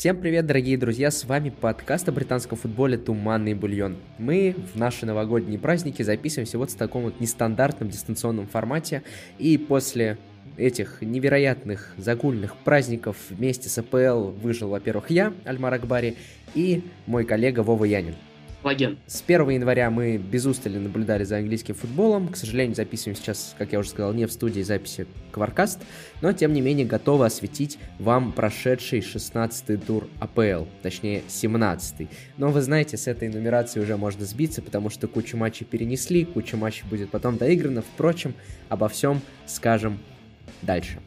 Всем привет, дорогие друзья, с вами подкаст о британском футболе «Туманный бульон». Мы в наши новогодние праздники записываемся вот в таком вот нестандартном дистанционном формате, и после этих невероятных загульных праздников вместе с АПЛ выжил, во-первых, я, Альмар Акбари, и мой коллега Вова Янин. Логен. С 1 января мы без устали наблюдали за английским футболом. К сожалению, записываем сейчас, как я уже сказал, не в студии записи Кваркаст, но тем не менее готовы осветить вам прошедший 16-й тур АПЛ, точнее 17-й. Но вы знаете, с этой нумерацией уже можно сбиться, потому что кучу матчей перенесли, куча матчей будет потом доиграна. Впрочем, обо всем скажем дальше.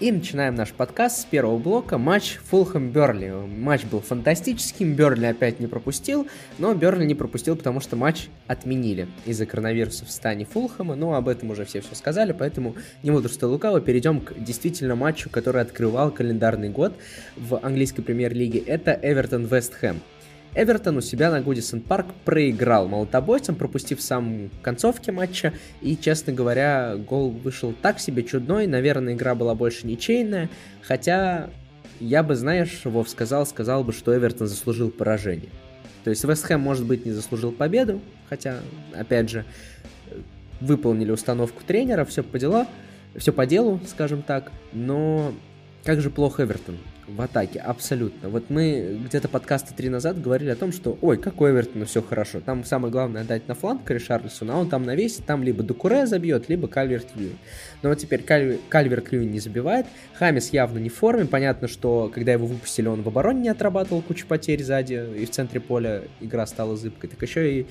И начинаем наш подкаст с первого блока. Матч Фулхэм-Берли. Матч был фантастическим, Берли опять не пропустил, но Берли не пропустил, потому что матч отменили из-за коронавируса в стане Фулхэма, но об этом уже все все сказали, поэтому не буду что лукаво, перейдем к действительно матчу, который открывал календарный год в английской премьер-лиге. Это Эвертон-Вест Хэм. Эвертон у себя на Гудисон Парк проиграл молотобойцам, пропустив в самом концовке матча. И, честно говоря, гол вышел так себе чудной. Наверное, игра была больше ничейная. Хотя я бы, знаешь, Вов сказал, сказал бы, что Эвертон заслужил поражение. То есть Вестхэм, может быть, не заслужил победу, хотя, опять же, выполнили установку тренера, все по делу, все по делу, скажем так, но как же плохо Эвертон в атаке, абсолютно. Вот мы где-то подкасты три назад говорили о том, что, ой, как у Эвертона все хорошо. Там самое главное отдать на фланг Ришарлисону, а он там навесит, там либо Дукуре забьет, либо Кальверт Льюин. Но вот теперь Каль... Кальверт Льюин не забивает, Хамис явно не в форме, понятно, что когда его выпустили, он в обороне не отрабатывал кучу потерь сзади, и в центре поля игра стала зыбкой, так еще и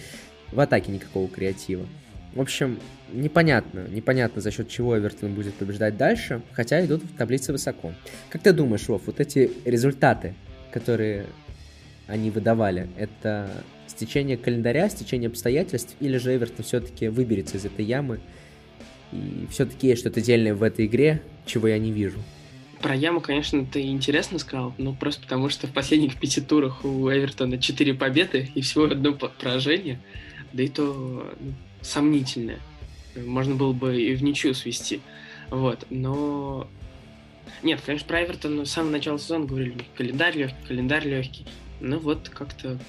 в атаке никакого креатива. В общем, непонятно, непонятно за счет чего Эвертон будет побеждать дальше, хотя идут в таблице высоко. Как ты думаешь, Вов, вот эти результаты, которые они выдавали, это стечение календаря, стечение обстоятельств, или же Эвертон все-таки выберется из этой ямы, и все-таки есть что-то дельное в этой игре, чего я не вижу? Про яму, конечно, ты интересно сказал, но просто потому, что в последних пяти турах у Эвертона четыре победы и всего одно поражение, да и то ну, сомнительное. Можно было бы и в ничью свести. Вот, но... Нет, конечно, про Эвертон с самого начала сезона говорили, календарь легкий, календарь легкий. Ну вот, как-то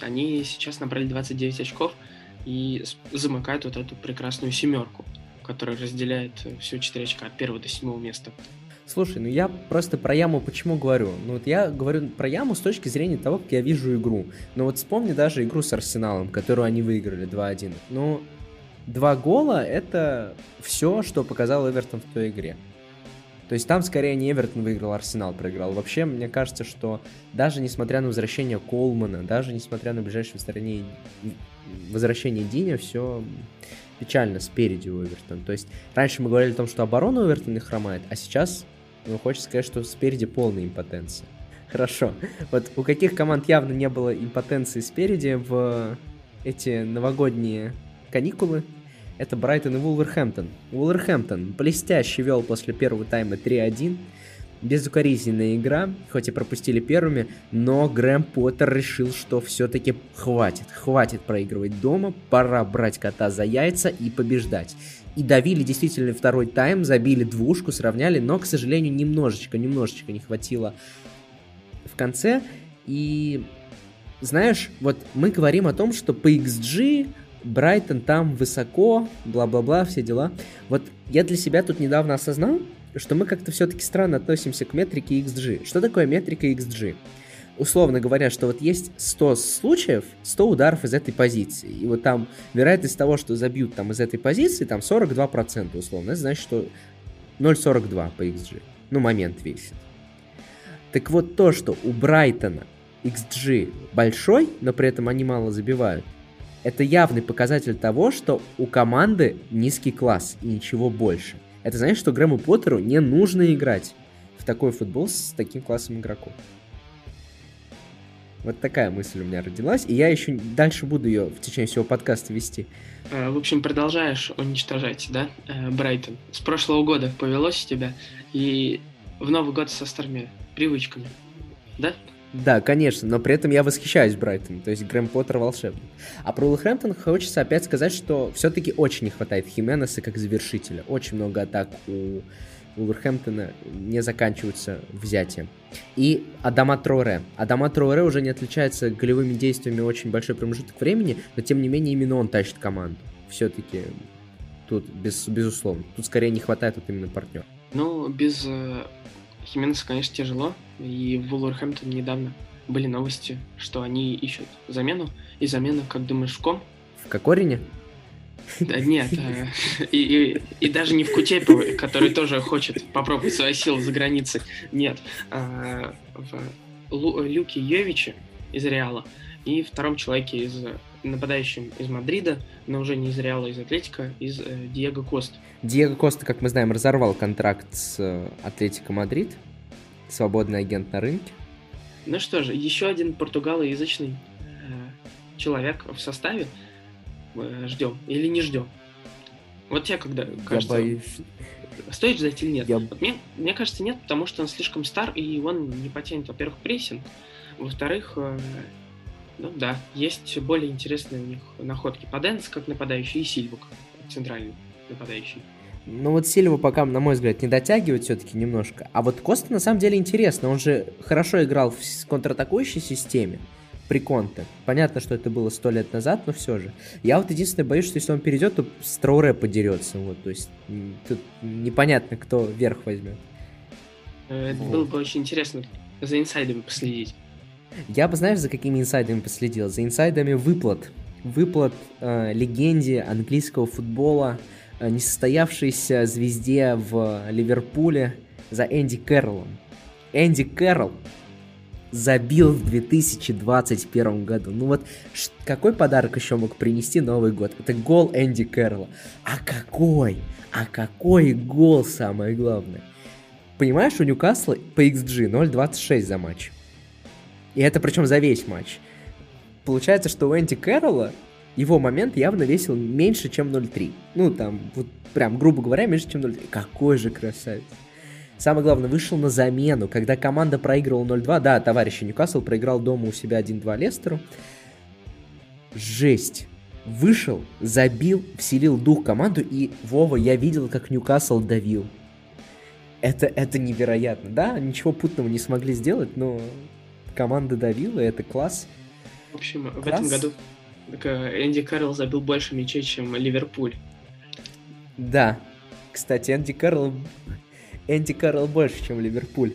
они сейчас набрали 29 очков и замыкают вот эту прекрасную семерку, которая разделяет всего 4 очка от первого до седьмого места. Слушай, ну я просто про яму почему говорю? Ну вот я говорю про яму с точки зрения того, как я вижу игру. Но вот вспомни даже игру с Арсеналом, которую они выиграли 2-1. Ну, два гола — это все, что показал Эвертон в той игре. То есть там скорее не Эвертон выиграл, Арсенал проиграл. Вообще, мне кажется, что даже несмотря на возвращение Колмана, даже несмотря на ближайшее стороне возвращение Диня, все печально спереди у Эвертона. То есть раньше мы говорили о том, что оборона у Эвертона хромает, а сейчас ну, хочется сказать, что спереди полная импотенция. Хорошо. Вот у каких команд явно не было импотенции спереди в эти новогодние каникулы? Это Брайтон и Вулверхэмптон. Вулверхэмптон блестяще вел после первого тайма 3-1. Безукоризненная игра, хоть и пропустили первыми, но Грэм Поттер решил, что все-таки хватит, хватит проигрывать дома, пора брать кота за яйца и побеждать и давили действительно второй тайм, забили двушку, сравняли, но, к сожалению, немножечко, немножечко не хватило в конце. И знаешь, вот мы говорим о том, что по XG Брайтон там высоко, бла-бла-бла, все дела. Вот я для себя тут недавно осознал, что мы как-то все-таки странно относимся к метрике XG. Что такое метрика XG? Условно говоря, что вот есть 100 случаев, 100 ударов из этой позиции. И вот там вероятность того, что забьют там из этой позиции, там 42% условно. Это значит, что 0,42 по XG. Ну, момент весит. Так вот то, что у Брайтона XG большой, но при этом они мало забивают, это явный показатель того, что у команды низкий класс и ничего больше. Это значит, что Грэму Поттеру не нужно играть в такой футбол с таким классом игроков. Вот такая мысль у меня родилась, и я еще дальше буду ее в течение всего подкаста вести. Э, в общем, продолжаешь уничтожать, да, э, Брайтон. С прошлого года повелось у тебя, и в Новый год со старыми привычками, да? Да, конечно, но при этом я восхищаюсь Брайтоном, то есть Грэм Поттер волшебник. А про Уилхэмптон хочется опять сказать, что все-таки очень не хватает Хименеса как завершителя. Очень много атак у Вулверхэмптона не заканчиваются взятием. И Адама Троре. Адама Троре уже не отличается голевыми действиями очень большой промежуток времени, но тем не менее именно он тащит команду. Все-таки тут без, безусловно. Тут скорее не хватает вот именно партнера. Ну, без э, Хименеса, конечно, тяжело. И в Вулверхэмптон недавно были новости, что они ищут замену. И замена, как думаешь, в ком? В Кокорине? Да нет, э, и, и, и даже не в Кутепове, который тоже хочет попробовать свои силы за границей. Нет, а в Лу, Люке Йовиче из Реала и втором человеке из нападающим из Мадрида, но уже не из Реала, из Атлетика, из э, Диего Коста. Диего Коста, как мы знаем, разорвал контракт с э, Атлетико Мадрид, свободный агент на рынке. Ну что же, еще один португалоязычный э, человек в составе, ждем или не ждем? Вот тебе когда кажется, Я боюсь. стоит ждать или нет? Я... Вот мне, мне кажется, нет, потому что он слишком стар, и он не потянет, во-первых, прессинг, во-вторых, э, ну да, есть более интересные у них находки. Паденс как нападающий и Сильва как центральный нападающий. Ну вот Сильва пока, на мой взгляд, не дотягивает все-таки немножко. А вот Коста на самом деле интересно. Он же хорошо играл в контратакующей системе при Конте. Понятно, что это было сто лет назад, но все же. Я вот единственное боюсь, что если он перейдет, то с Троуре подерется. Вот, то есть тут непонятно, кто верх возьмет. Э, это вот. было бы очень интересно за инсайдами последить. Я бы, знаешь, за какими инсайдами последил? За инсайдами выплат. Выплат э, легенде английского футбола, э, несостоявшейся звезде в Ливерпуле за Энди Кэрролом. Энди Кэрролл забил в 2021 году. Ну вот, какой подарок еще мог принести Новый год? Это гол Энди Кэрролла. А какой? А какой гол, самое главное? Понимаешь, у Ньюкасла по XG 0.26 за матч. И это причем за весь матч. Получается, что у Энди Кэрролла его момент явно весил меньше, чем 0.3. Ну, там, вот прям, грубо говоря, меньше, чем 0.3. Какой же красавец. Самое главное, вышел на замену, когда команда проигрывала 0-2. Да, товарищи, Ньюкасл проиграл дома у себя 1-2 Лестеру. Жесть. Вышел, забил, вселил дух команду, и, Вова, я видел, как Ньюкасл давил. Это, это невероятно. Да, ничего путного не смогли сделать, но команда давила, это класс. В общем, класс. в этом году Энди Карл забил больше мячей, чем Ливерпуль. Да. Кстати, Энди Карл Энди Карл больше, чем Ливерпуль.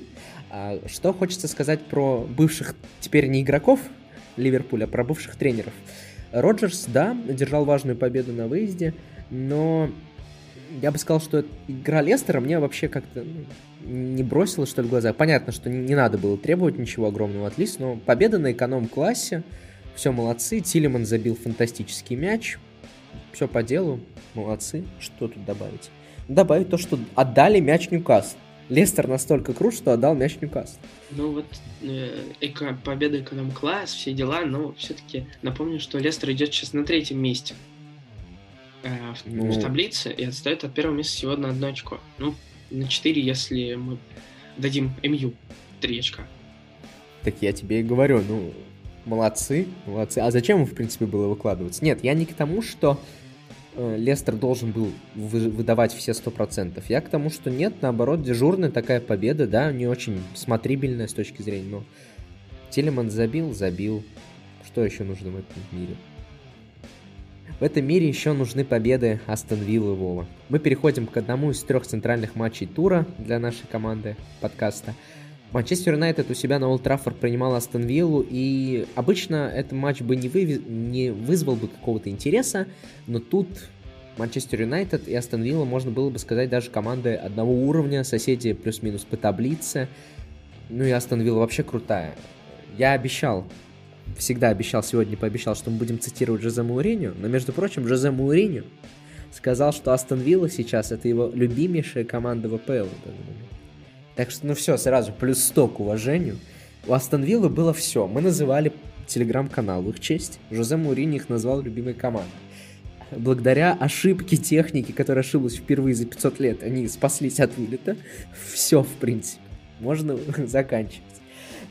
А что хочется сказать про бывших, теперь не игроков Ливерпуля, а про бывших тренеров. Роджерс, да, одержал важную победу на выезде, но я бы сказал, что игра Лестера мне вообще как-то ну, не бросила, что ли, в глаза. Понятно, что не, надо было требовать ничего огромного от Лис, но победа на эконом-классе, все молодцы, Тилеман забил фантастический мяч, все по делу, молодцы, что тут добавить? Добавить то, что отдали мяч Ньюкасл. Лестер настолько крут, что отдал мяч Ньюкасл. Ну вот э, эко, победа эконом-класс, все дела, но все-таки напомню, что Лестер идет сейчас на третьем месте э, в, ну... в таблице и отстает от первого места всего на одно очко. Ну, на 4, если мы дадим МЮ 3 очка. Так я тебе и говорю, ну, молодцы, молодцы. А зачем, в принципе, было выкладываться? Нет, я не к тому, что Лестер должен был выдавать все 100%. Я к тому, что нет, наоборот, дежурная такая победа, да, не очень смотрибельная с точки зрения, но Телеман забил, забил. Что еще нужно в этом мире? В этом мире еще нужны победы Астон Виллы Вова. Мы переходим к одному из трех центральных матчей тура для нашей команды подкаста. Манчестер Юнайтед у себя на Олд Траффорд принимал Астон Виллу, и обычно этот матч бы не, вы... не вызвал бы какого-то интереса, но тут Манчестер Юнайтед и Астон Вилла, можно было бы сказать, даже команды одного уровня, соседи плюс-минус по таблице. Ну и Астон Вилла вообще крутая. Я обещал, всегда обещал, сегодня пообещал, что мы будем цитировать Жозе Мауриню, но, между прочим, Жозе Мауриню сказал, что Астон Вилла сейчас это его любимейшая команда в АПЛ. Так что, ну все, сразу, плюс 100 к уважению. У Астон Виллы было все. Мы называли телеграм-канал в их честь. Жозе Мурини их назвал любимой командой. Благодаря ошибке техники, которая ошиблась впервые за 500 лет, они спаслись от вылета. Все, в принципе. Можно заканчивать.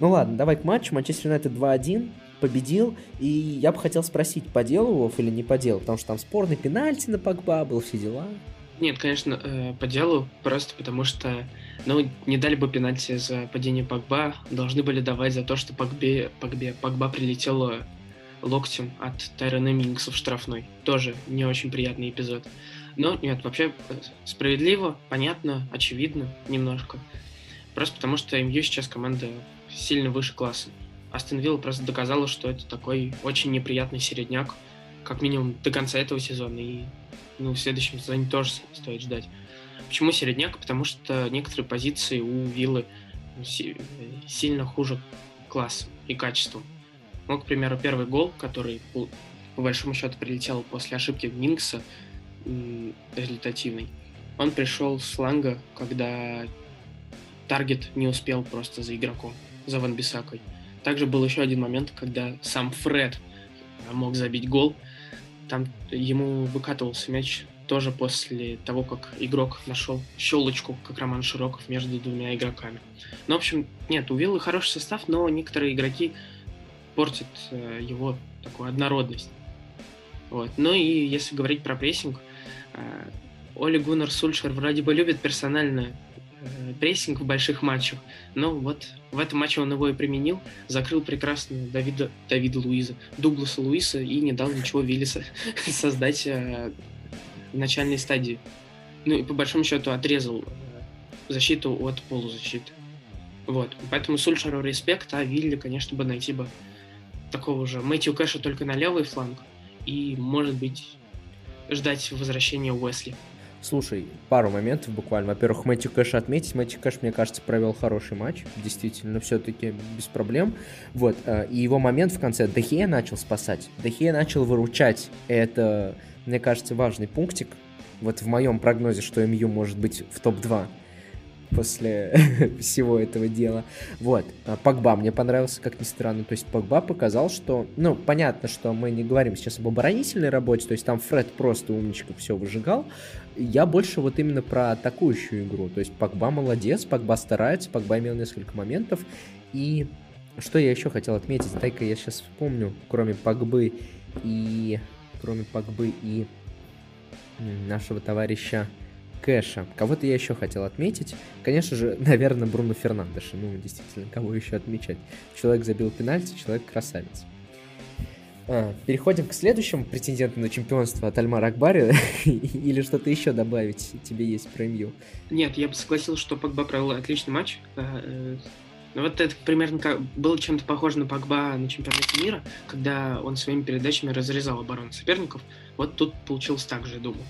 Ну ладно, давай к матчу. Манчестер Юнайтед 2-1 победил, и я бы хотел спросить, по делу Вов или не по делу, потому что там спорный пенальти на Пакба был, все дела. Нет, конечно, э, по делу, просто потому что, ну, не дали бы пенальти за падение Погба, должны были давать за то, что Погбе, Погбе, Погба прилетело локтем от Тайрона Мингса в штрафной. Тоже не очень приятный эпизод. Но нет, вообще э, справедливо, понятно, очевидно немножко. Просто потому что МЮ сейчас команда сильно выше класса. Астон Вилла просто доказала, что это такой очень неприятный середняк, как минимум до конца этого сезона. И ну, в следующем сезоне тоже стоит ждать. Почему середняк? Потому что некоторые позиции у Виллы сильно хуже классом и качеством. Ну, к примеру, первый гол, который по, большому счету прилетел после ошибки Минкса, результативный, он пришел с фланга, когда таргет не успел просто за игроком, за Ван Бисакой. Также был еще один момент, когда сам Фред мог забить гол, там ему выкатывался мяч тоже после того, как игрок нашел щелочку, как Роман Широков, между двумя игроками. Ну, в общем, нет, у Виллы хороший состав, но некоторые игроки портят э, его такую однородность. Вот. Ну и если говорить про прессинг, э, Оли Гуннер Сульшер вроде бы любит персонально прессинг в больших матчах. Но вот в этом матче он его и применил, закрыл прекрасно Давида, Давида Луиза, Дугласа Луиса и не дал ничего Виллиса создать э, в начальной стадии. Ну и по большому счету отрезал э, защиту от полузащиты. Вот. Поэтому Сульшеру респект, а Вилли, конечно, бы найти бы такого же Мэтью Кэша только на левый фланг и, может быть, ждать возвращения Уэсли. Слушай, пару моментов буквально. Во-первых, Мэтью Кэш отметить. Мэтью Кэш, мне кажется, провел хороший матч. Действительно, все-таки без проблем. Вот. Э, и его момент в конце Дехея начал спасать. Дехея начал выручать. Это, мне кажется, важный пунктик. Вот в моем прогнозе, что МЮ может быть в топ-2 после всего этого дела. Вот. А Погба мне понравился, как ни странно. То есть Погба показал, что... Ну, понятно, что мы не говорим сейчас об оборонительной работе, то есть там Фред просто умничка все выжигал. Я больше вот именно про атакующую игру. То есть Погба молодец, Погба старается, Погба имел несколько моментов. И что я еще хотел отметить? Дай-ка я сейчас вспомню, кроме Погбы и... Кроме Погбы и нашего товарища Кэша. Кого-то я еще хотел отметить. Конечно же, наверное, Бруно Фернандеша. Ну, действительно, кого еще отмечать? Человек забил пенальти, человек красавец. А, переходим к следующему претенденту на чемпионство от Альмара Акбари. Или что-то еще добавить тебе есть про МЮ? Нет, я бы согласился, что Погба провел отличный матч. Э, ну, вот это примерно как, было чем-то похоже на Погба на чемпионате мира, когда он своими передачами разрезал оборону соперников. Вот тут получилось так же, я думаю.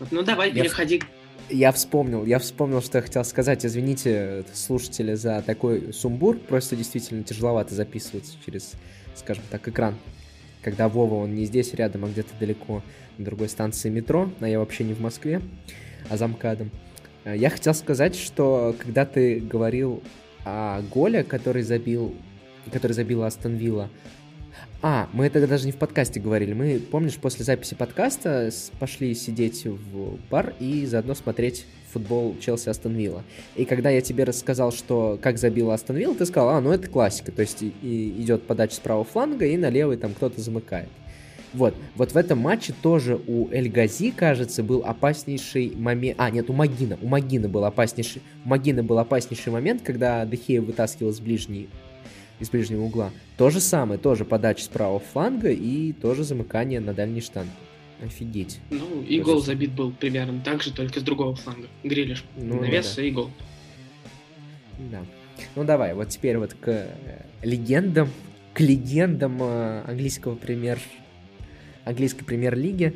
Вот, ну давай, я переходи в я вспомнил, я вспомнил, что я хотел сказать. Извините, слушатели, за такой сумбур. Просто действительно тяжеловато записываться через, скажем так, экран. Когда Вова, он не здесь рядом, а где-то далеко на другой станции метро, а я вообще не в Москве, а за МКАДом. Э, я хотел сказать, что когда ты говорил о голе, который забил, который забил Астон Вилла, а, мы тогда даже не в подкасте говорили. Мы, помнишь, после записи подкаста пошли сидеть в бар и заодно смотреть футбол Челси Астон Вилла. И когда я тебе рассказал, что как забила Астон Вилла, ты сказал, а, ну это классика. То есть и, идет подача с правого фланга, и на левый там кто-то замыкает. Вот, вот в этом матче тоже у Эль Гази, кажется, был опаснейший момент... А, нет, у Магина. У Магина был опаснейший... У Магина был опаснейший момент, когда Дехея вытаскивал с ближней из ближнего угла. То же самое, тоже подача с правого фланга и тоже замыкание на дальний штанг. Офигеть. Ну, и гол забит был примерно так же, только с другого фланга. Грилиш ну, навес да. и гол. Да. Ну давай, вот теперь вот к э, легендам, к легендам э, английского премьер, английской премьер-лиги,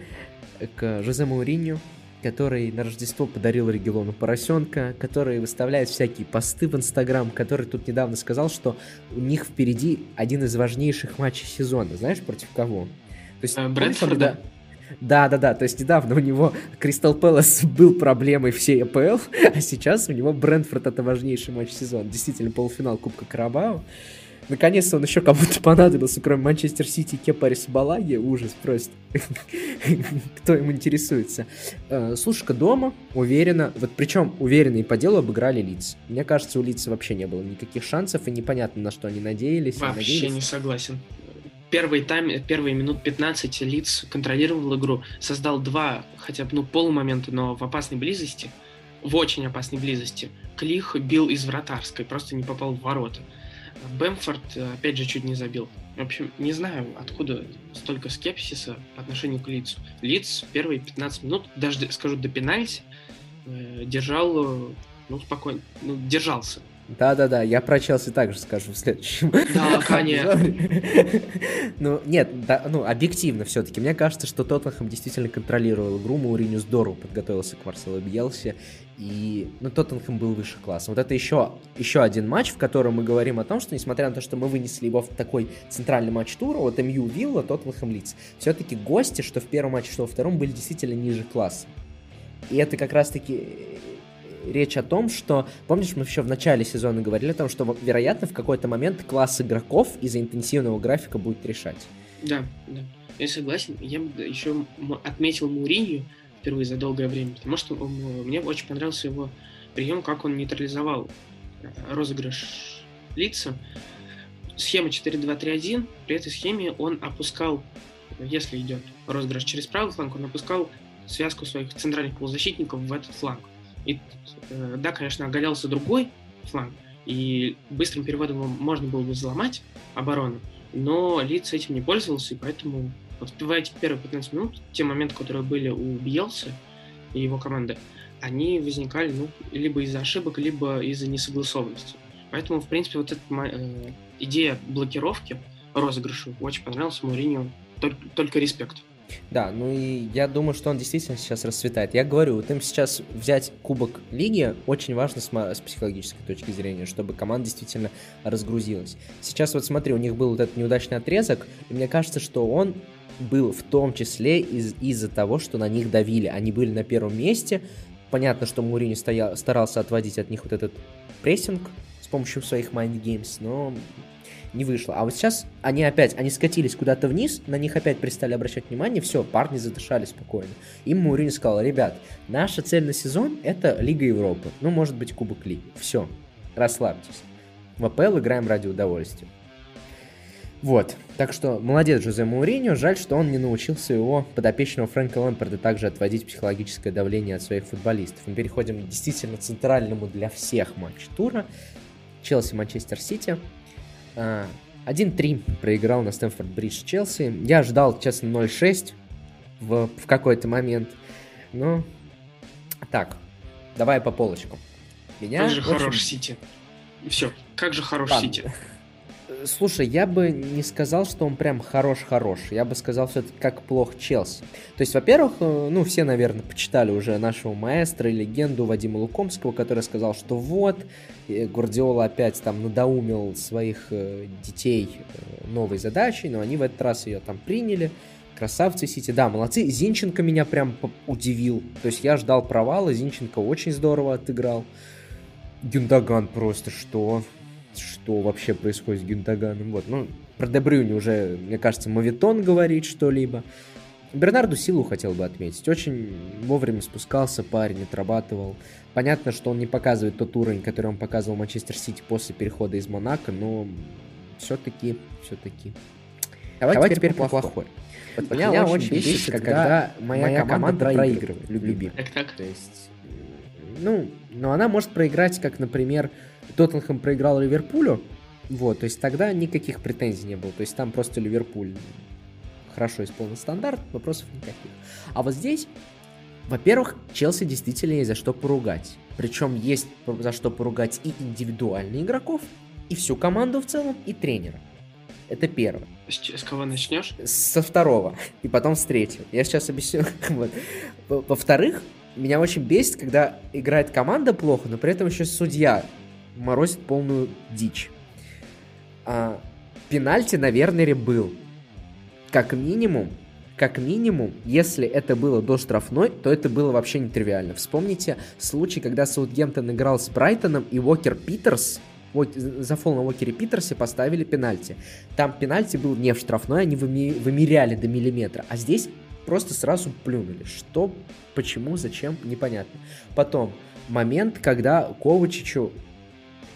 к Жозе Мауриню, который на Рождество подарил Регелону поросенка, который выставляет всякие посты в Инстаграм, который тут недавно сказал, что у них впереди один из важнейших матчей сезона. Знаешь, против кого? То есть, а, Брэнфорда? Да, да, да. То есть недавно у него Кристал Пэлас был проблемой всей АПЛ, а сейчас у него Брэнфорд это важнейший матч сезона. Действительно, полуфинал Кубка Карабао. Наконец-то он еще кому-то понадобился, кроме Манчестер Сити и Кепарис Балаги. Ужас просто. Кто ему интересуется. Э, Слушка дома, уверенно. Вот причем уверенные по делу обыграли лиц. Мне кажется, у лиц вообще не было никаких шансов, и непонятно, на что они надеялись. Вообще не согласен. Первый тайм, первые минут 15 лиц контролировал игру, создал два, хотя бы, ну, полумомента, но в опасной близости, в очень опасной близости. Клих бил из вратарской, просто не попал в ворота. Бэмфорд, опять же, чуть не забил. В общем, не знаю, откуда столько скепсиса по отношению к Лицу. Лиц первые 15 минут, даже, скажу, до пенальти, э, держал, ну, спокойно, ну, держался. Да-да-да, я про Челси также скажу в следующем. Да, конечно. ну, нет, да, ну, объективно все-таки. Мне кажется, что Тоттенхэм действительно контролировал игру. Мауриню здорово подготовился к Марселу Бьелсе. И, ну, Тоттенхэм был выше класса. Вот это еще, еще один матч, в котором мы говорим о том, что, несмотря на то, что мы вынесли его в такой центральный матч тура, вот МЮ Вилла, Тоттенхэм Лиц, все-таки гости, что в первом матче, что во втором, были действительно ниже класса. И это как раз-таки речь о том, что, помнишь, мы еще в начале сезона говорили о том, что, вероятно, в какой-то момент класс игроков из-за интенсивного графика будет решать. Да, да. Я согласен. Я еще отметил Муринью впервые за долгое время, потому что он, мне очень понравился его прием, как он нейтрализовал э, розыгрыш лица. Схема 4-2-3-1, при этой схеме он опускал, если идет розыгрыш через правый фланг, он опускал связку своих центральных полузащитников в этот фланг. И э, да, конечно, оголялся другой фланг, и быстрым переводом можно было бы взломать оборону, но Лиц этим не пользовался, и поэтому вот в эти первые 15 минут, те моменты, которые были у Бьелса и его команды, они возникали ну, либо из-за ошибок, либо из-за несогласованности. Поэтому, в принципе, вот эта э, идея блокировки розыгрыша очень понравилась Мауриню. Только, только респект. Да, ну и я думаю, что он действительно сейчас расцветает. Я говорю, вот им сейчас взять Кубок Лиги очень важно с, с психологической точки зрения, чтобы команда действительно разгрузилась. Сейчас вот смотри, у них был вот этот неудачный отрезок, и мне кажется, что он был в том числе из- из-за того, что на них давили. Они были на первом месте. Понятно, что Мурини стоял, старался отводить от них вот этот прессинг с помощью своих mind games, но не вышло. А вот сейчас они опять, они скатились куда-то вниз, на них опять перестали обращать внимание, все, парни задышали спокойно. Им Маурини сказал, ребят, наша цель на сезон это Лига Европы, ну, может быть, Кубок Лиги. Все, расслабьтесь. В АПЛ играем ради удовольствия. Вот, так что молодец Жозе Мауриньо, жаль, что он не научился его подопечного Фрэнка Лэмпорда также отводить психологическое давление от своих футболистов. Мы переходим к действительно центральному для всех матч тура. Челси-Манчестер Сити. 1-3 а, проиграл на Стэнфорд Бридж Челси. Я ждал, честно, 0-6 в, в какой-то момент. Но так, давай по полочку. Меня как же очень... хорош Сити. Все, как же хорош Ладно. Сити. Слушай, я бы не сказал, что он прям хорош-хорош. Я бы сказал все-таки, как плох Челси. То есть, во-первых, э, ну, все, наверное, почитали уже нашего маэстро и легенду Вадима Лукомского, который сказал, что вот, Гвардиола опять там надоумил своих э, детей э, новой задачей, но они в этот раз ее там приняли. Красавцы Сити, да, молодцы. Зинченко меня прям удивил. То есть я ждал провала, Зинченко очень здорово отыграл. Гюндаган просто что? Что вообще происходит с Гюнтаганом. Вот, ну, про Дебрюни уже, мне кажется, Мавитон говорит что-либо. Бернарду Силу хотел бы отметить. Очень вовремя спускался парень, отрабатывал. Понятно, что он не показывает тот уровень, который он показывал Манчестер Сити после перехода из Монако, но все-таки, все-таки. Давай, Давай теперь, теперь по плохой. Вот меня, меня очень бесит, когда, когда моя, моя команда, команда проигрывает, любимая. Так, так. То есть, ну, но она может проиграть, как, например, Тоттенхэм проиграл Ливерпулю, вот, то есть тогда никаких претензий не было. То есть там просто Ливерпуль хорошо исполнил стандарт, вопросов никаких. А вот здесь, во-первых, Челси действительно есть за что поругать. Причем есть за что поругать и индивидуальных игроков, и всю команду в целом, и тренера. Это первое. С, с кого начнешь? Со второго. И потом с третьего. Я сейчас объясню. вот. Во-вторых, меня очень бесит, когда играет команда плохо, но при этом еще судья морозит полную дичь. А, пенальти на Вернере был. Как минимум, как минимум, если это было до штрафной, то это было вообще нетривиально. Вспомните случай, когда Саутгемптон играл с Брайтоном, и Уокер Питерс, за фол на Уокере Питерсе поставили пенальти. Там пенальти был не в штрафной, они вымеряли до миллиметра. А здесь просто сразу плюнули. Что, почему, зачем, непонятно. Потом, момент, когда Ковачичу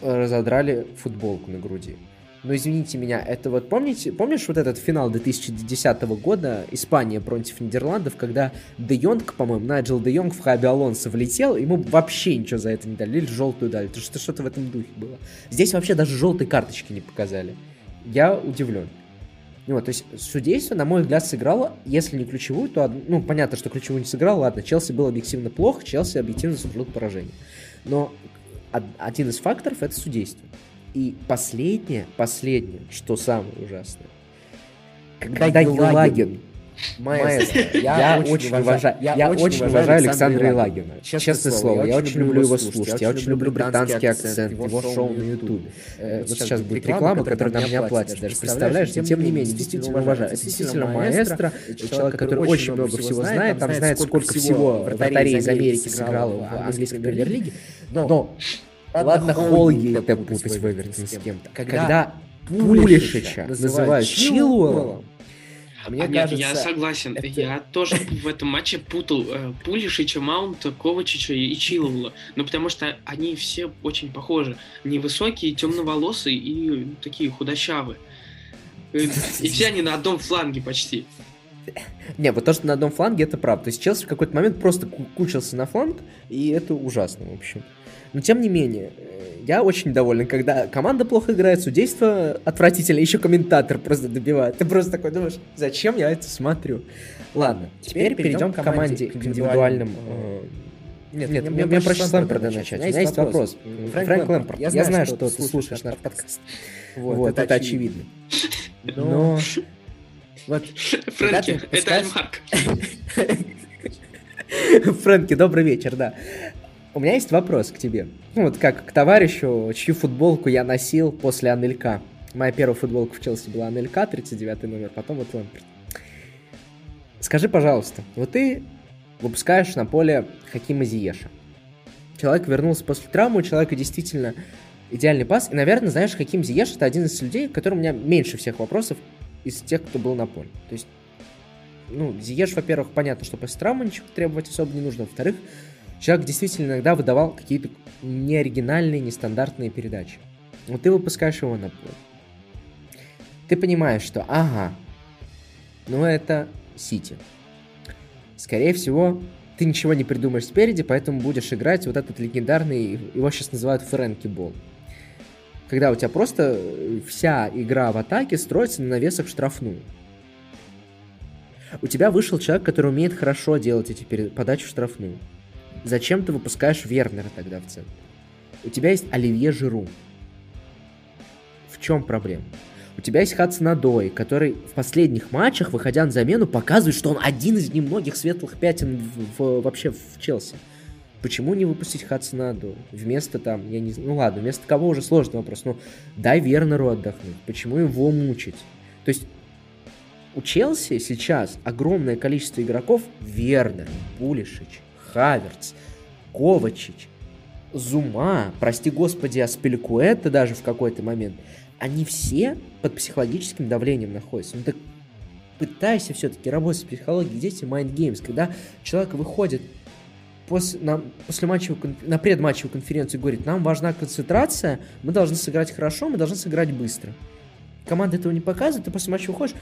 разодрали футболку на груди. но извините меня, это вот помните, помнишь вот этот финал 2010 года, Испания против Нидерландов, когда Де Йонг, по-моему, Найджел Де Йонг в Хаби Алонсо влетел, ему вообще ничего за это не дали, или желтую дали, то что что-то в этом духе было. Здесь вообще даже желтой карточки не показали. Я удивлен. Вот, то есть судейство, на мой взгляд, сыграло, если не ключевую, то, ну, понятно, что ключевую не сыграл, ладно, Челси был объективно плохо, Челси объективно заслужил поражение. Но один из факторов это судейство. И последнее, последнее, что самое ужасное, когда, когда Елагин, маэстро, я, я очень уважаю, я, я очень уважаю Александра Елагина, честное, слово, я очень люблю его слушать, я очень люблю британский акцент, его шоу на ютубе. Э, вот сейчас будет реклама, которую нам не оплатят, даже представляешь, но тем не менее, действительно уважаю. Это действительно маэстро, человек, который очень много всего знает, там знает, сколько всего вратарей из Америки сыграло в английской премьер-лиге, но Ладно, Холги это путать в Эвертоне с кем-то. Когда Пулишича называют Чилуэллом, мне а кажется, я согласен. Это... Я тоже в этом матче путал э, Пулишича, Маунта, Ковачича и Чиловла. Ну, потому что они все очень похожи. Невысокие, темноволосые и такие худощавые. И все они на одном фланге почти. Не, вот то, что на одном фланге, это правда. То есть Челси в какой-то момент просто кучился на фланг, и это ужасно, в общем. Но тем не менее, э, я очень доволен, когда команда плохо играет, судейство отвратительно, еще комментатор просто добивает. Ты просто такой думаешь, зачем я это смотрю? Ладно, теперь, теперь перейдем к команде, к индивидуальным... Нет, нет, мне, мне проще с Лэмпорда начать. У меня есть вопрос. Фрэнк, Фрэнк Лэмпорд, я, я знаю, что, что ты слушаешь наш подкаст. Вот, вот это, это очевидно. Но... Вот, Фрэнки, это Альмарк. Фрэнки, добрый вечер, да. У меня есть вопрос к тебе. Ну, вот как к товарищу, чью футболку я носил после Анелька. Моя первая футболка в Челси была Анелька, 39 номер, потом вот Лэмпорт. Скажи, пожалуйста, вот ты выпускаешь на поле Хакима Зиеша. Человек вернулся после травмы, у человека действительно идеальный пас. И, наверное, знаешь, Хаким Зиеш это один из людей, который у меня меньше всех вопросов из тех, кто был на поле. То есть, ну, Зиеш, во-первых, понятно, что после травмы ничего требовать особо не нужно. Во-вторых, человек действительно иногда выдавал какие-то неоригинальные, нестандартные передачи. Вот ты выпускаешь его на поле. Ты понимаешь, что ага, ну это Сити. Скорее всего, ты ничего не придумаешь спереди, поэтому будешь играть вот этот легендарный, его сейчас называют Фрэнки Бол. Когда у тебя просто вся игра в атаке строится на навесах штрафную. У тебя вышел человек, который умеет хорошо делать эти подачи в штрафную. Зачем ты выпускаешь Вернера тогда в центр? У тебя есть Оливье Жиру. В чем проблема? У тебя есть Хацанадой, который в последних матчах, выходя на замену, показывает, что он один из немногих светлых пятен в, в, вообще в Челси. Почему не выпустить Хацанадо? Вместо там, я не знаю, ну ладно, вместо кого уже сложный вопрос, но дай Вернеру отдохнуть. Почему его мучить? То есть у Челси сейчас огромное количество игроков Вернер, Пулишич, Хаверц, Ковачич, Зума, прости господи, Аспеликуэта даже в какой-то момент, они все под психологическим давлением находятся. Ну так пытайся все-таки работать с психологией, дети Mind Games, когда человек выходит после, на, после матчевой, на предматчевую конференцию и говорит, нам важна концентрация, мы должны сыграть хорошо, мы должны сыграть быстро. Команда этого не показывает, ты после матча выходишь,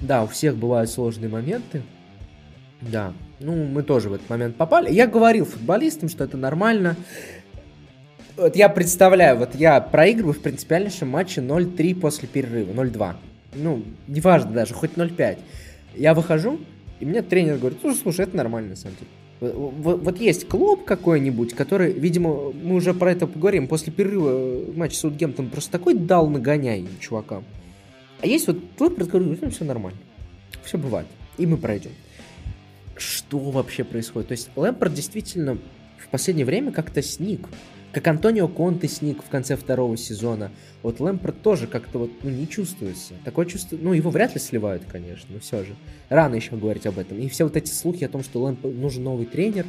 да, у всех бывают сложные моменты, да, ну, мы тоже в этот момент попали. Я говорил футболистам, что это нормально. Вот я представляю, вот я проигрываю в принципиальнейшем матче 0-3 после перерыва, 0-2. Ну, неважно даже, хоть 0-5. Я выхожу, и мне тренер говорит, слушай, слушай, это нормально на самом деле. Вот, вот есть клуб какой-нибудь, который, видимо, мы уже про это поговорим, после перерыва матча с Саутгемптон просто такой дал нагоняй чувакам. А есть вот клуб, который говорит, ну, все нормально. Все бывает. И мы пройдем что вообще происходит. То есть Лэмпорт действительно в последнее время как-то сник. Как Антонио Конте сник в конце второго сезона. Вот Лэмпорт тоже как-то вот ну, не чувствуется. Такое чувство... Ну, его вряд ли сливают, конечно, но все же. Рано еще говорить об этом. И все вот эти слухи о том, что Лэмпорт нужен новый тренер,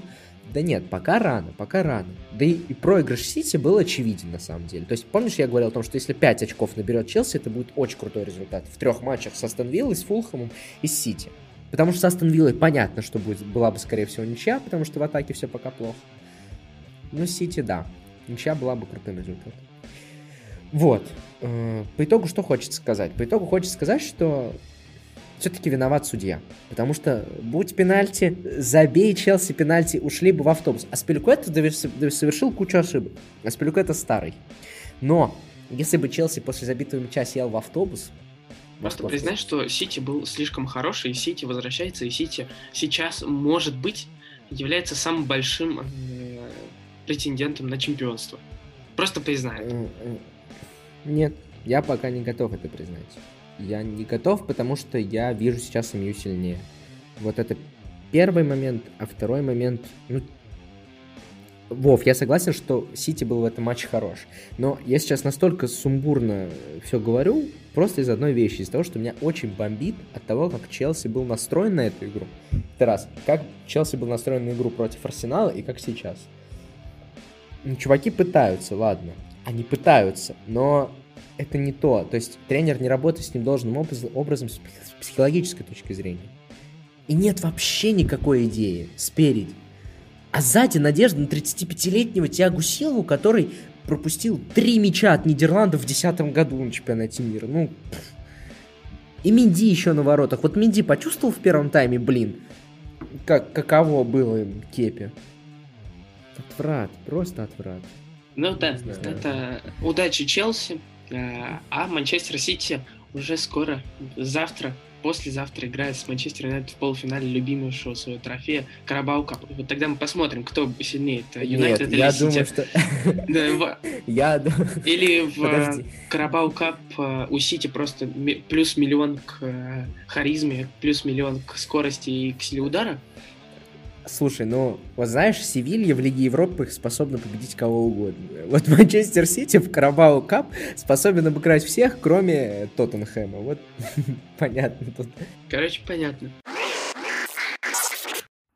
да нет, пока рано, пока рано. Да и, и проигрыш Сити был очевиден на самом деле. То есть, помнишь, я говорил о том, что если 5 очков наберет Челси, это будет очень крутой результат. В трех матчах с Астон с Фулхэмом и с Сити. Потому что с Астон Виллой понятно, что будет, была бы, скорее всего, ничья, потому что в атаке все пока плохо. Но Сити, да. Ничья была бы крутым результатом. Вот. э, по итогу что хочется сказать? По итогу хочется сказать, что все-таки виноват судья. Потому что, будь пенальти, забей Челси пенальти, ушли бы в автобус. А Спилькуэта совершил кучу ошибок. А Спилькуэта старый. Но, если бы Челси после забитого мяча сел в автобус, Просто признай, что Сити был слишком хороший, и Сити возвращается, и Сити сейчас, может быть, является самым большим э, претендентом на чемпионство. Просто признай это. Нет, я пока не готов это признать. Я не готов, потому что я вижу сейчас МЮ сильнее. Вот это первый момент, а второй момент, ну, Вов, я согласен, что Сити был в этом матче хорош. Но я сейчас настолько сумбурно все говорю, просто из одной вещи. Из того, что меня очень бомбит от того, как Челси был настроен на эту игру. Это раз. Как Челси был настроен на игру против Арсенала и как сейчас. Ну, чуваки пытаются, ладно. Они пытаются, но это не то. То есть тренер не работает с ним должным образом с психологической точки зрения. И нет вообще никакой идеи спереди. А сзади надежда на 35-летнего Тиагу Силву, который пропустил три мяча от Нидерландов в 2010 году на чемпионате мира. Ну, и Минди еще на воротах. Вот Минди почувствовал в первом тайме, блин, как, каково было Кепе. Отврат, просто отврат. Ну да, это удачи Челси, э, а Манчестер Сити уже скоро, завтра послезавтра играет с Манчестер Юнайтед в полуфинале любимейшего своего трофея Карабау Кап. Вот тогда мы посмотрим, кто сильнее, это Юнайтед или я Сити. думаю, что... Я Или в Карабау Кап э, у Сити просто плюс миллион к э, харизме, плюс миллион к скорости и к силе удара, Слушай, ну, вот знаешь, Севилья в Лиге Европы способна победить кого угодно. Вот Манчестер Сити в Карабау Кап способен обыграть всех, кроме Тоттенхэма. Вот понятно тут. Короче, понятно.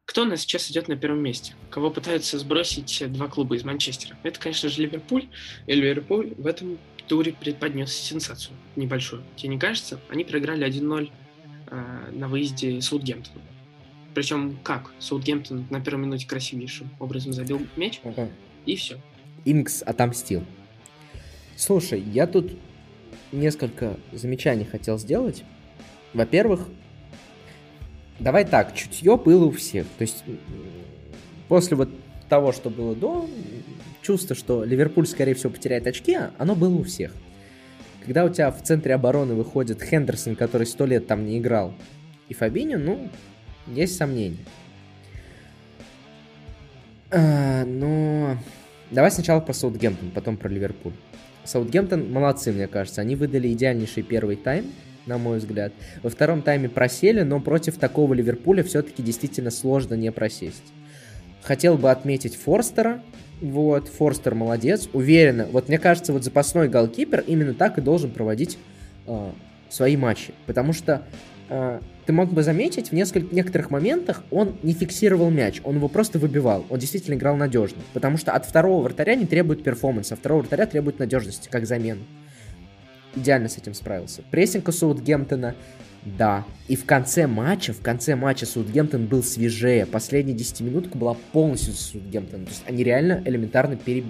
Кто у нас сейчас идет на первом месте? Кого пытаются сбросить два клуба из Манчестера? Это, конечно же, Ливерпуль. И Ливерпуль в этом туре предподнес сенсацию небольшую. Тебе не кажется? Они проиграли 1-0 э, на выезде Саутгемптону. Причем как? Саутгемптон на первой минуте красивейшим образом забил мяч, ага. и все. Инкс отомстил. Слушай, я тут несколько замечаний хотел сделать. Во-первых, давай так, чутье было у всех. То есть после вот того, что было до, чувство, что Ливерпуль, скорее всего, потеряет очки, оно было у всех. Когда у тебя в центре обороны выходит Хендерсон, который сто лет там не играл, и Фабинho, ну, есть сомнения. А, но давай сначала про Саутгемптон, потом про Ливерпуль. Саутгемптон молодцы, мне кажется. Они выдали идеальнейший первый тайм, на мой взгляд. Во втором тайме просели, но против такого Ливерпуля все-таки действительно сложно не просесть. Хотел бы отметить Форстера. Вот, Форстер молодец. Уверенно. Вот мне кажется, вот запасной голкипер именно так и должен проводить э, свои матчи. Потому что ты мог бы заметить, в нескольких, некоторых моментах он не фиксировал мяч, он его просто выбивал. Он действительно играл надежно. Потому что от второго вратаря не требует перформанса, а второго вратаря требует надежности, как замен. Идеально с этим справился. Прессинг у Саутгемптона, да. И в конце матча, в конце матча Саутгемптон был свежее. Последняя 10-минутка была полностью за Саутгемптоном. То есть они реально элементарно пере,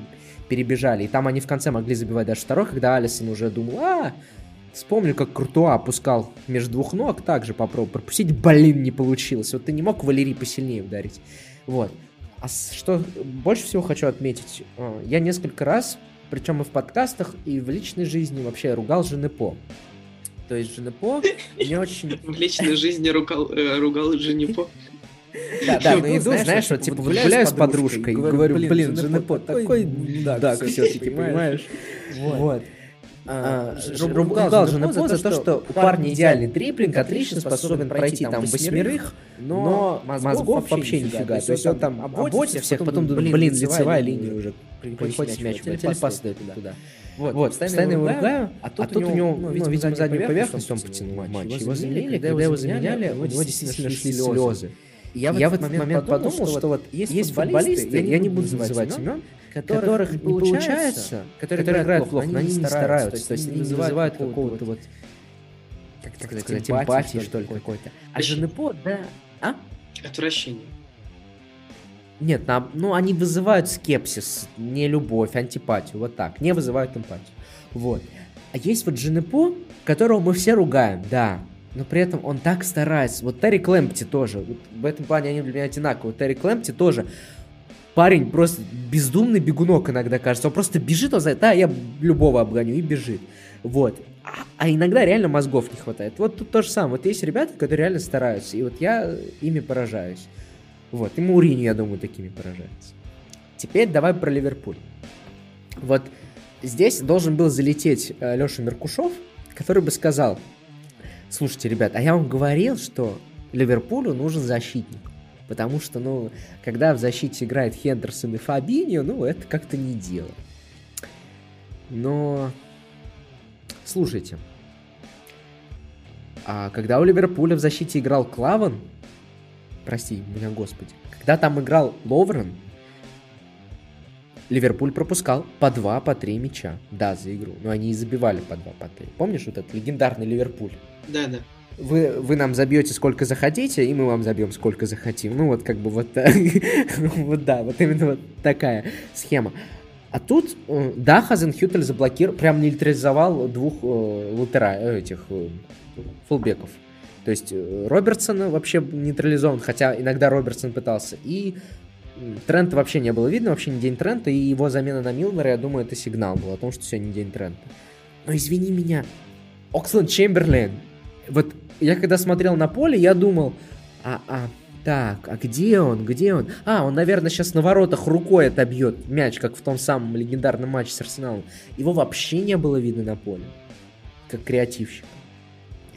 перебежали. И там они в конце могли забивать даже второй, когда Алисон уже думал, а, Вспомню, как Куртуа опускал между двух ног, также попробовал пропустить, блин, не получилось. Вот ты не мог Валерий посильнее ударить. Вот. А что больше всего хочу отметить, а, я несколько раз, причем и в подкастах, и в личной жизни вообще ругал Женепо. То есть Женепо не очень... В личной жизни ругал, э, ругал Женепо. Да, да, но иду, знаешь, вот типа гуляю с подружкой и говорю, блин, Женепо такой да, все-таки, понимаешь? Вот. А, а ругал же Непо за то, что у парня идеальный дриблинг, отлично способен пройти там восьмерых, но мозгов вообще нифига. То есть он там обводит всех, потом думает, блин, лицевая линия уже приходит мяч, телепас дает туда. Вот, вот постоянно его ругаю, а тут, у него, ну, видимо, заднюю поверхность он потянул матч. Его заменили, когда его заменяли, у него действительно шли слезы. Я в этот момент подумал, что вот есть футболисты, я не буду называть имен, которых, которых не получается, которые, которые играют плохо, но они не стараются, то есть они не вызывают какого-то вот, как так сказать, эмпатии, что ли, какой-то. А Женепо, да, а? Отвращение. Нет, на, ну они вызывают скепсис, не любовь, антипатию, вот так, не вызывают эмпатию. Вот. А есть вот Джинепо, которого мы все ругаем, да, но при этом он так старается. Вот Терри Клэмпти тоже. Вот в этом плане они для меня одинаковые. Терри Клэмпти тоже парень просто бездумный бегунок иногда кажется. Он просто бежит, он знает, да, я любого обгоню и бежит. Вот. А, а иногда реально мозгов не хватает. Вот тут то же самое. Вот есть ребята, которые реально стараются. И вот я ими поражаюсь. Вот. И Мауриню, я думаю, такими поражается. Теперь давай про Ливерпуль. Вот здесь должен был залететь э, Леша Меркушев, который бы сказал, слушайте, ребят, а я вам говорил, что Ливерпулю нужен защитник. Потому что, ну, когда в защите играет Хендерсон и Фабиньо, ну, это как-то не дело. Но, слушайте, а когда у Ливерпуля в защите играл Клаван, прости меня, господи, когда там играл Ловрен, Ливерпуль пропускал по два, по три мяча. Да, за игру. Но они и забивали по два, по три. Помнишь вот этот легендарный Ливерпуль? Да, да. Вы, вы нам забьете сколько захотите, и мы вам забьем сколько захотим. Ну, вот как бы вот вот да, вот именно вот такая схема. А тут, э, да, Хазенхютель заблокировал, прям нейтрализовал двух э, лутера, э, этих э, фулбеков. То есть э, Робертсон вообще нейтрализован, хотя иногда Робертсон пытался. И Трента вообще не было видно, вообще не день Трента, и его замена на Милнера, я думаю, это сигнал был о том, что сегодня день Трента. Но извини меня, Оксленд Чемберлен, вот я когда смотрел на поле, я думал, а, а, так, а где он, где он? А, он, наверное, сейчас на воротах рукой отобьет мяч, как в том самом легендарном матче с Арсеналом. Его вообще не было видно на поле, как креативщик.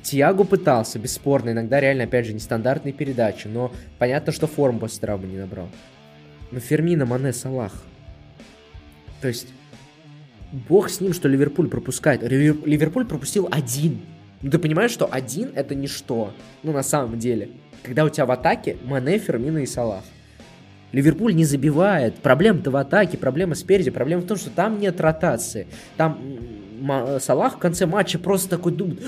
Тиаго пытался, бесспорно, иногда реально, опять же, нестандартные передачи, но понятно, что форму после травмы не набрал. Но Фермина, Мане, Салах. То есть, бог с ним, что Ливерпуль пропускает. Ливерпуль пропустил один. Ну ты понимаешь, что один это ничто. Ну на самом деле. Когда у тебя в атаке Мане, Фермина и Салах. Ливерпуль не забивает. Проблема-то в атаке, проблема спереди. Проблема в том, что там нет ротации. Там Салах в конце матча просто такой думает,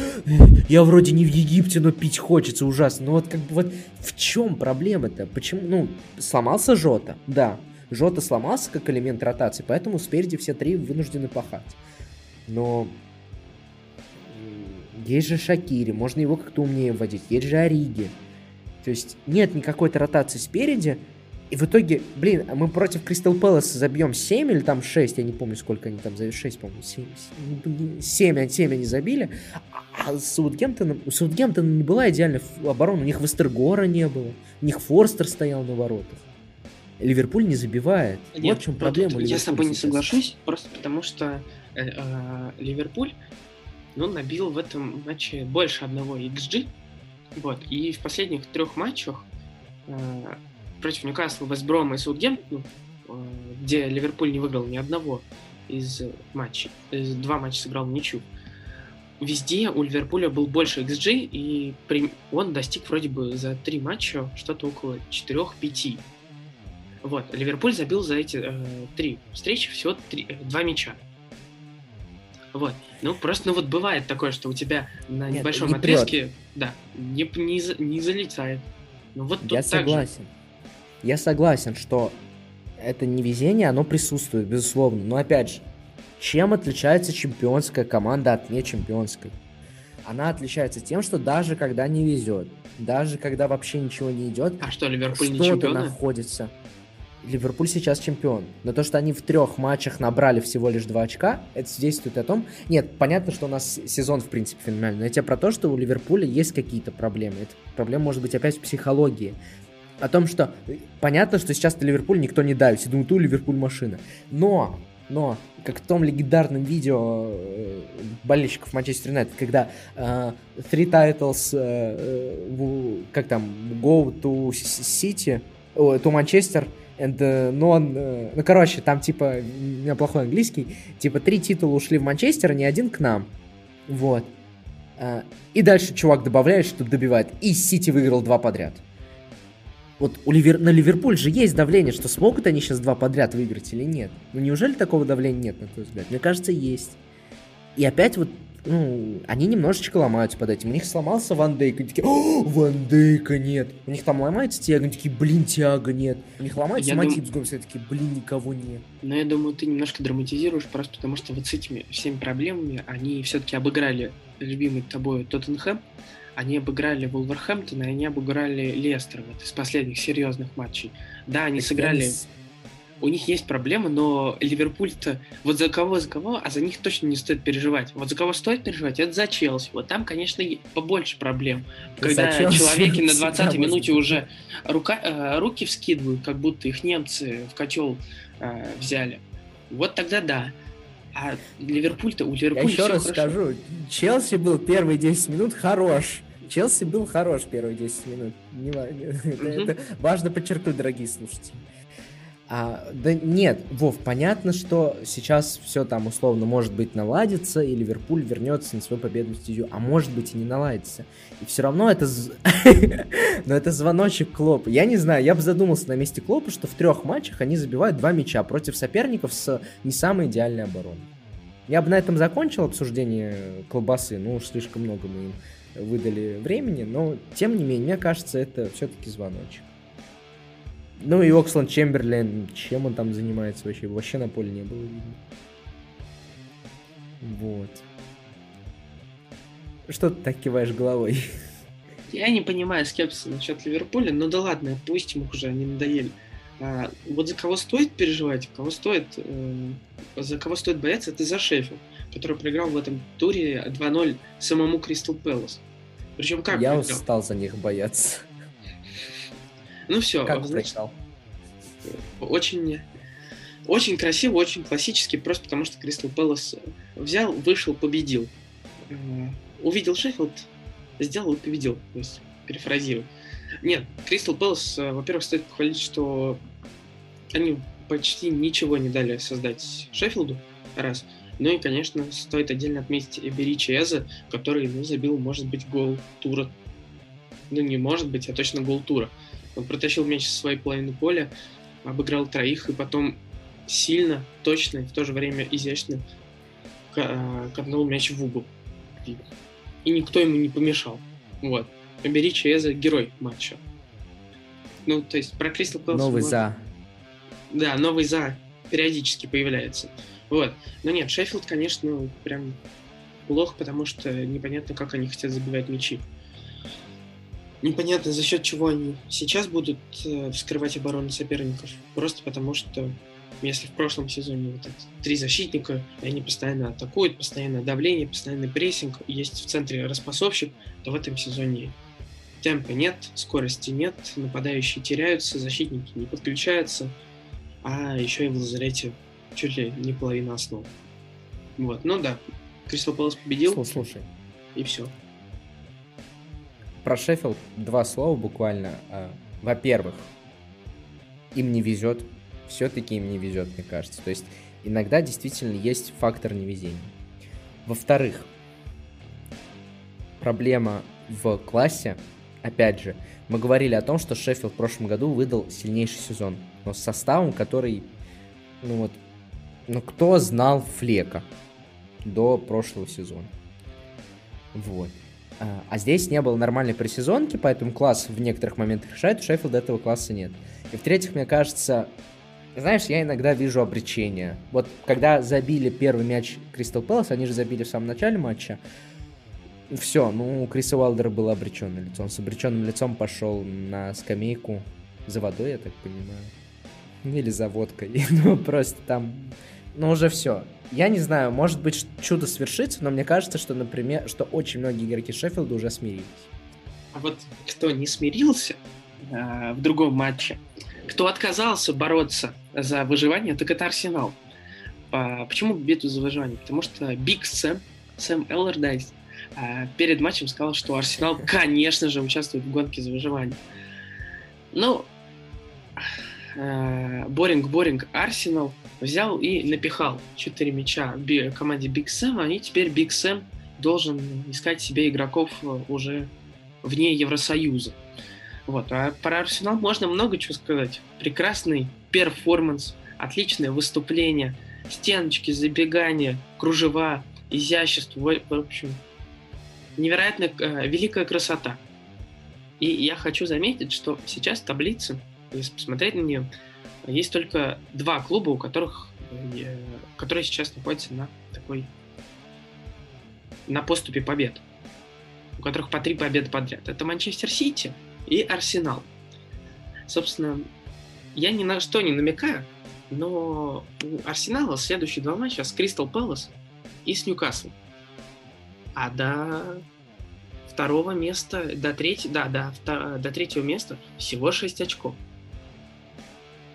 я вроде не в Египте, но пить хочется ужасно. Ну вот как бы вот в чем проблема-то? Почему? Ну, сломался Жота, да. Жота сломался как элемент ротации, поэтому спереди все три вынуждены пахать. Но есть же Шакири, можно его как-то умнее вводить. Есть же Ориги. То есть нет никакой-то ротации спереди, и в итоге, блин, а мы против Кристал Пэласа забьем 7 или там 6, я не помню, сколько они там забили, 6, по-моему, 7, 7, 7, 7 они забили, а с Саутгемптоном, у Саутгемптона не была идеальная оборона, у них Вестергора не было, у них Форстер стоял на воротах. Ливерпуль не забивает. Нет, вот в чем проблема. Я с тобой не соглашусь, просто потому что э, э, Ливерпуль ну, набил в этом матче больше одного XG. Вот. И в последних трех матчах э, против Ньюкасла, Вестброма и Саутгемптона, э, где Ливерпуль не выиграл ни одного из матчей, два матча сыграл в ничью, везде у Ливерпуля был больше XG, и он достиг вроде бы за три матча что-то около 4-5. Вот, Ливерпуль забил за эти э, три встречи всего три, э, два мяча. Вот. Ну, просто, ну вот бывает такое, что у тебя на Нет, небольшом не отрезке, прет. да, не, не, не залетает. Ну вот тут Я согласен. Же. Я согласен, что это не везение, оно присутствует, безусловно. Но опять же, чем отличается чемпионская команда от нечемпионской? Она отличается тем, что даже когда не везет, даже когда вообще ничего не идет, а что, Ливерпуль не чемпион? находится. Ливерпуль сейчас чемпион. Но то, что они в трех матчах набрали всего лишь два очка, это свидетельствует о том... Нет, понятно, что у нас сезон, в принципе, феноменальный. Но я тебе про то, что у Ливерпуля есть какие-то проблемы. Эта проблема может быть опять в психологии о том, что понятно, что сейчас Ливерпуль никто не давит, все думают, у Ливерпуль машина. Но, но, как в том легендарном видео э, болельщиков Манчестер Юнайтед, когда э, three titles, э, э, как там, go to City, to Manchester, and uh, non, uh, ну, короче, там, типа, у меня плохой английский, типа, три титула ушли в Манчестер, а ни один к нам. Вот. Uh, и дальше чувак добавляет, что добивает. И Сити выиграл два подряд. Вот у Ливер... на Ливерпуль же есть давление, что смогут они сейчас два подряд выиграть или нет. Ну неужели такого давления нет, на твой взгляд? Мне кажется, есть. И опять вот ну, они немножечко ломаются под этим. У них сломался Ван Дейк, они такие, о, Ван Дейка нет. У них там ломается Тиаго, они такие, блин, Тиаго нет. У них ломается Матип с Гомесом, такие, блин, никого нет. Но я думаю, ты немножко драматизируешь, просто потому что вот с этими всеми проблемами они все-таки обыграли любимый тобой Тоттенхэм, они обыграли Вулверхэмптон, и они обыграли Лестер вот, из последних серьезных матчей. Да, они так сыграли у них есть проблемы, но Ливерпуль-то вот за кого, за кого, а за них точно не стоит переживать. Вот за кого стоит переживать, это за Челси. Вот там, конечно, побольше проблем. Когда человеки на 20-й минуте уже рука, э, руки вскидывают, как будто их немцы в котел э, взяли. Вот тогда да. А Ливерпуль-то у Ливерпуля Я еще раз хорошо. скажу, Челси был первые 10 минут хорош. Челси был хорош первые 10 минут. Не, mm-hmm. это важно подчеркнуть, дорогие слушатели. А, да нет, Вов, понятно, что сейчас все там условно может быть наладится, и Ливерпуль вернется на свою победную стезю, а может быть и не наладится. И все равно это... Но это звоночек Клопа. Я не знаю, я бы задумался на месте Клопа, что в трех матчах они забивают два мяча против соперников с не самой идеальной обороной. Я бы на этом закончил обсуждение колбасы, ну уж слишком много мы им выдали времени, но тем не менее, мне кажется, это все-таки звоночек. Ну и Оксленд Чемберлен, чем он там занимается вообще? Вообще на поле не было видно. Вот. Что ты так киваешь головой? Я не понимаю скепсиса насчет Ливерпуля, но да ладно, отпустим их уже, они надоели. А, вот за кого стоит переживать, кого стоит, э, за кого стоит бояться, это за Шеффилд, который проиграл в этом туре 2-0 самому Кристал Пэлас. Причем как Я проиграл? устал за них бояться. Ну все, как значит, очень, очень красиво, очень классически, просто потому что Кристал Пэлас взял, вышел, победил. Увидел Шеффилд, сделал и победил. То есть, перефразирую. Нет, Кристал Пэлас, э, во-первых, стоит похвалить, что они почти ничего не дали создать Шеффилду, раз. Ну и, конечно, стоит отдельно отметить Эберичи Эза, который, ну, забил, может быть, гол тура. Ну, не может быть, а точно гол тура. Он протащил мяч со своей половины поля, обыграл троих и потом сильно, точно и в то же время изящно катнул мяч в угол. И, никто ему не помешал. Вот. Побери Чеза герой матча. Ну, то есть про Кристал Пэлас... Новый вот, за. Да, новый за периодически появляется. Вот. Но нет, Шеффилд, конечно, прям плохо, потому что непонятно, как они хотят забивать мячи. Непонятно, за счет чего они сейчас будут э, вскрывать оборону соперников. Просто потому что если в прошлом сезоне вот это три защитника, и они постоянно атакуют, постоянное давление, постоянный прессинг, есть в центре распасовщик, то в этом сезоне темпа нет, скорости нет, нападающие теряются, защитники не подключаются, а еще и в лазарете чуть ли не половина основ. Вот, ну да, Кристал Пэлас победил. Слушай. И все про Шеффилд два слова буквально. А, во-первых, им не везет. Все-таки им не везет, мне кажется. То есть иногда действительно есть фактор невезения. Во-вторых, проблема в классе. Опять же, мы говорили о том, что Шеффилд в прошлом году выдал сильнейший сезон. Но с составом, который, ну вот, ну кто знал Флека до прошлого сезона? Вот. А, а здесь не было нормальной пресезонки, поэтому класс в некоторых моментах решает, у Шеффилда этого класса нет. И в-третьих, мне кажется, знаешь, я иногда вижу обречение. Вот когда забили первый мяч Кристал Пэлас, они же забили в самом начале матча, все, ну, у Криса Уайлдера было обреченное лицо. Он с обреченным лицом пошел на скамейку за водой, я так понимаю. Или за водкой. ну, просто там... Ну, уже все я не знаю, может быть, чудо свершится, но мне кажется, что, например, что очень многие игроки Шеффилда уже смирились. А вот кто не смирился э, в другом матче, кто отказался бороться за выживание, так это Арсенал. А, почему битву за выживание? Потому что Биг Сэм, Сэм Эллардайс, э, перед матчем сказал, что Арсенал, конечно же, участвует в гонке за выживание. Ну, Boring-Boring э, Арсенал взял и напихал 4 мяча команде Биг Сэма, и теперь Биг Сэм должен искать себе игроков э, уже вне Евросоюза. Вот. А про Арсенал можно много чего сказать. Прекрасный перформанс, отличное выступление, стеночки, забегания, кружева, изящество, в общем, невероятная э, великая красота. И я хочу заметить, что сейчас в таблице, если посмотреть на нее, есть только два клуба, у которых, э, которые сейчас находятся на такой на поступе побед, у которых по три победы подряд. Это Манчестер Сити и Арсенал. Собственно, я ни на что не намекаю, но у Арсенала следующие два матча с Кристал Пэлас и с Ньюкаслом. А до второго места, до третьего, да, до, до третьего места всего 6 очков.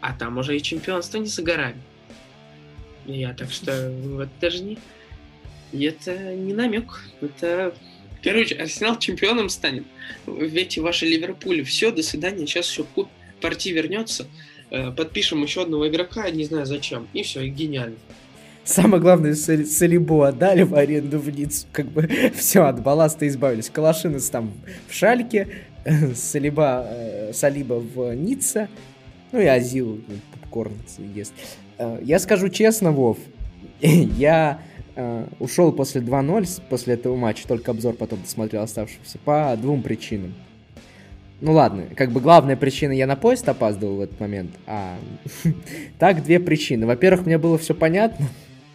А там уже и чемпионство не за горами. Я так что вот даже не... Это не намек. Это... Короче, Арсенал чемпионом станет. Ведь ваши Ливерпуль. Все, до свидания. Сейчас еще куб партии вернется. Э, подпишем еще одного игрока, не знаю зачем. И все, и гениально. Самое главное, Салибу отдали в аренду в Ниццу. Как бы все, от балласта избавились. Калашинец там в Шальке, Салиба, э, Салиба в Ницце, ну и Азил ну, попкорн ест. Э, я скажу честно, Вов, я э, ушел после 2-0, после этого матча, только обзор потом досмотрел оставшегося, по двум причинам. Ну ладно, как бы главная причина, я на поезд опаздывал в этот момент, а так две причины. Во-первых, мне было все понятно,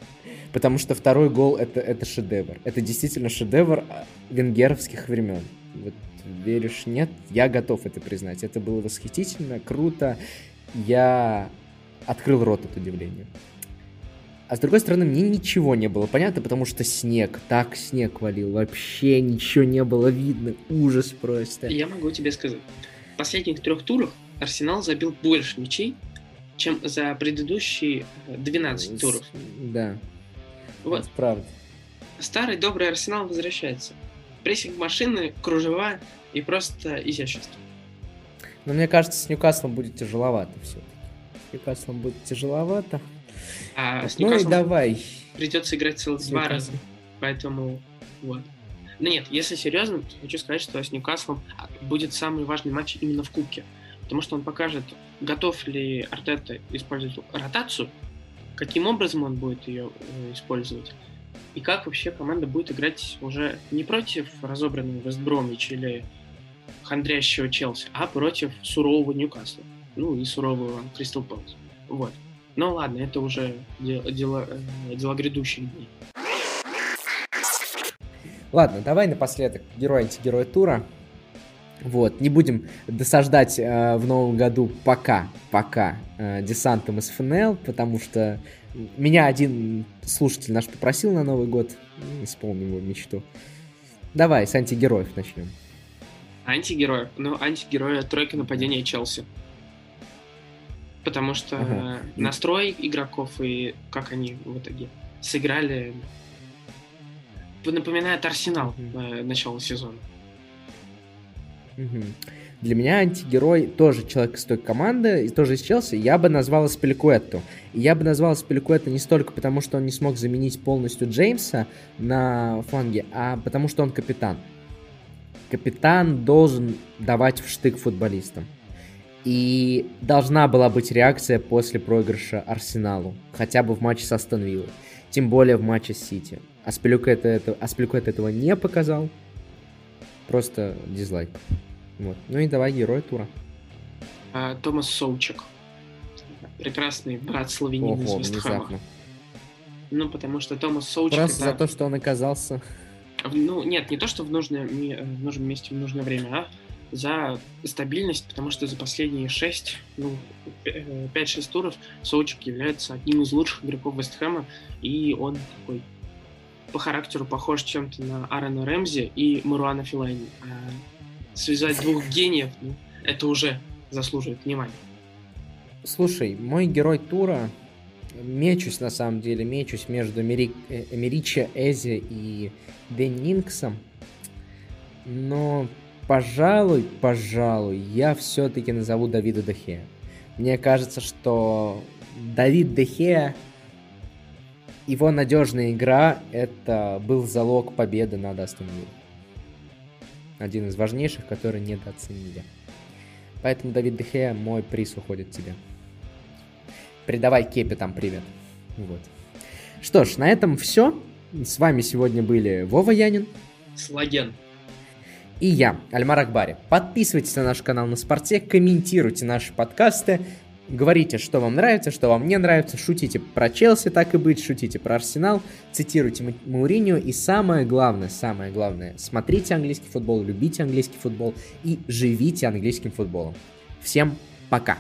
потому что второй гол это, это шедевр. Это действительно шедевр а, венгеровских времен. Вот веришь, нет? Я готов это признать. Это было восхитительно, круто. Я открыл рот от удивления. А с другой стороны, мне ничего не было понятно, потому что снег, так снег валил, вообще ничего не было видно, ужас просто. Я могу тебе сказать, в последних трех турах Арсенал забил больше мячей, чем за предыдущие 12 туров. Да. Вот. Это правда. Старый добрый арсенал возвращается. Прессинг машины, кружева и просто изящество. Но мне кажется, с Ньюкаслом будет тяжеловато все-таки. С Ньюкаслом будет тяжеловато. А так, с ну и давай. Придется играть целых два раза. Поэтому вот. Ну нет, если серьезно, хочу сказать, что с Ньюкаслом будет самый важный матч именно в Кубке. Потому что он покажет, готов ли Артета использовать ротацию, каким образом он будет ее э, использовать, и как вообще команда будет играть уже не против разобранного Вестбромич или хандрящего Челси, а против сурового Ньюкасла, ну и сурового Кристал Пэлас. Вот. Но ладно, это уже дело, дело, э, дело грядущих дней. Ладно, давай напоследок герой-антигерой тура. Вот, не будем досаждать э, в новом году пока, пока э, десантом из ФНЛ, потому что меня один слушатель наш попросил на Новый год, исполним его мечту. Давай, с антигероев начнем. Антигероев? Ну, антигероя тройка нападения Челси. Потому что ага. настрой игроков и как они в итоге сыграли напоминает Арсенал mm-hmm. начала сезона. Угу. Для меня антигерой тоже человек из той команды, и тоже из Челси, я бы назвал Аспиликуэтту. И я бы назвал Аспиликуэтту не столько потому, что он не смог заменить полностью Джеймса на фланге, а потому что он капитан. Капитан должен давать в штык футболистам. И должна была быть реакция после проигрыша Арсеналу, хотя бы в матче с Астон Виллой, тем более в матче с Сити. Аспиликуэт это, Аспиликуэт этого не показал, просто дизлайк. Вот. Ну и давай герой тура. А, Томас Соучек. Прекрасный брат славянина из Вестхэма. Ну, потому что Томас Соучек... Просто это... за то, что он оказался... Ну, нет, не то, что в, нужное, в нужном месте в нужное время, а за стабильность, потому что за последние 6, ну, 5-6 э, туров Соучек является одним из лучших игроков Вестхэма, и он такой по характеру похож чем-то на Аарона Рэмзи и Маруана Филайни. А связать двух гениев, ну, это уже заслуживает внимания. Слушай, мой герой тура, мечусь на самом деле, мечусь между Эмери... Э, Эмерича Эзи и Деннингсом, но, пожалуй, пожалуй, я все-таки назову Давида Дехея. Мне кажется, что Давид Дехея, его надежная игра, это был залог победы над Астон Виллой один из важнейших, который недооценили. Поэтому, Давид Дехея, мой приз уходит тебе. Передавай Кепе там привет. Вот. Что ж, на этом все. С вами сегодня были Вова Янин. Слаген. И я, Альмар Акбари. Подписывайтесь на наш канал на спорте, комментируйте наши подкасты, говорите, что вам нравится, что вам не нравится, шутите про Челси, так и быть, шутите про Арсенал, цитируйте Мауринio и самое главное, самое главное, смотрите английский футбол, любите английский футбол и живите английским футболом. Всем пока!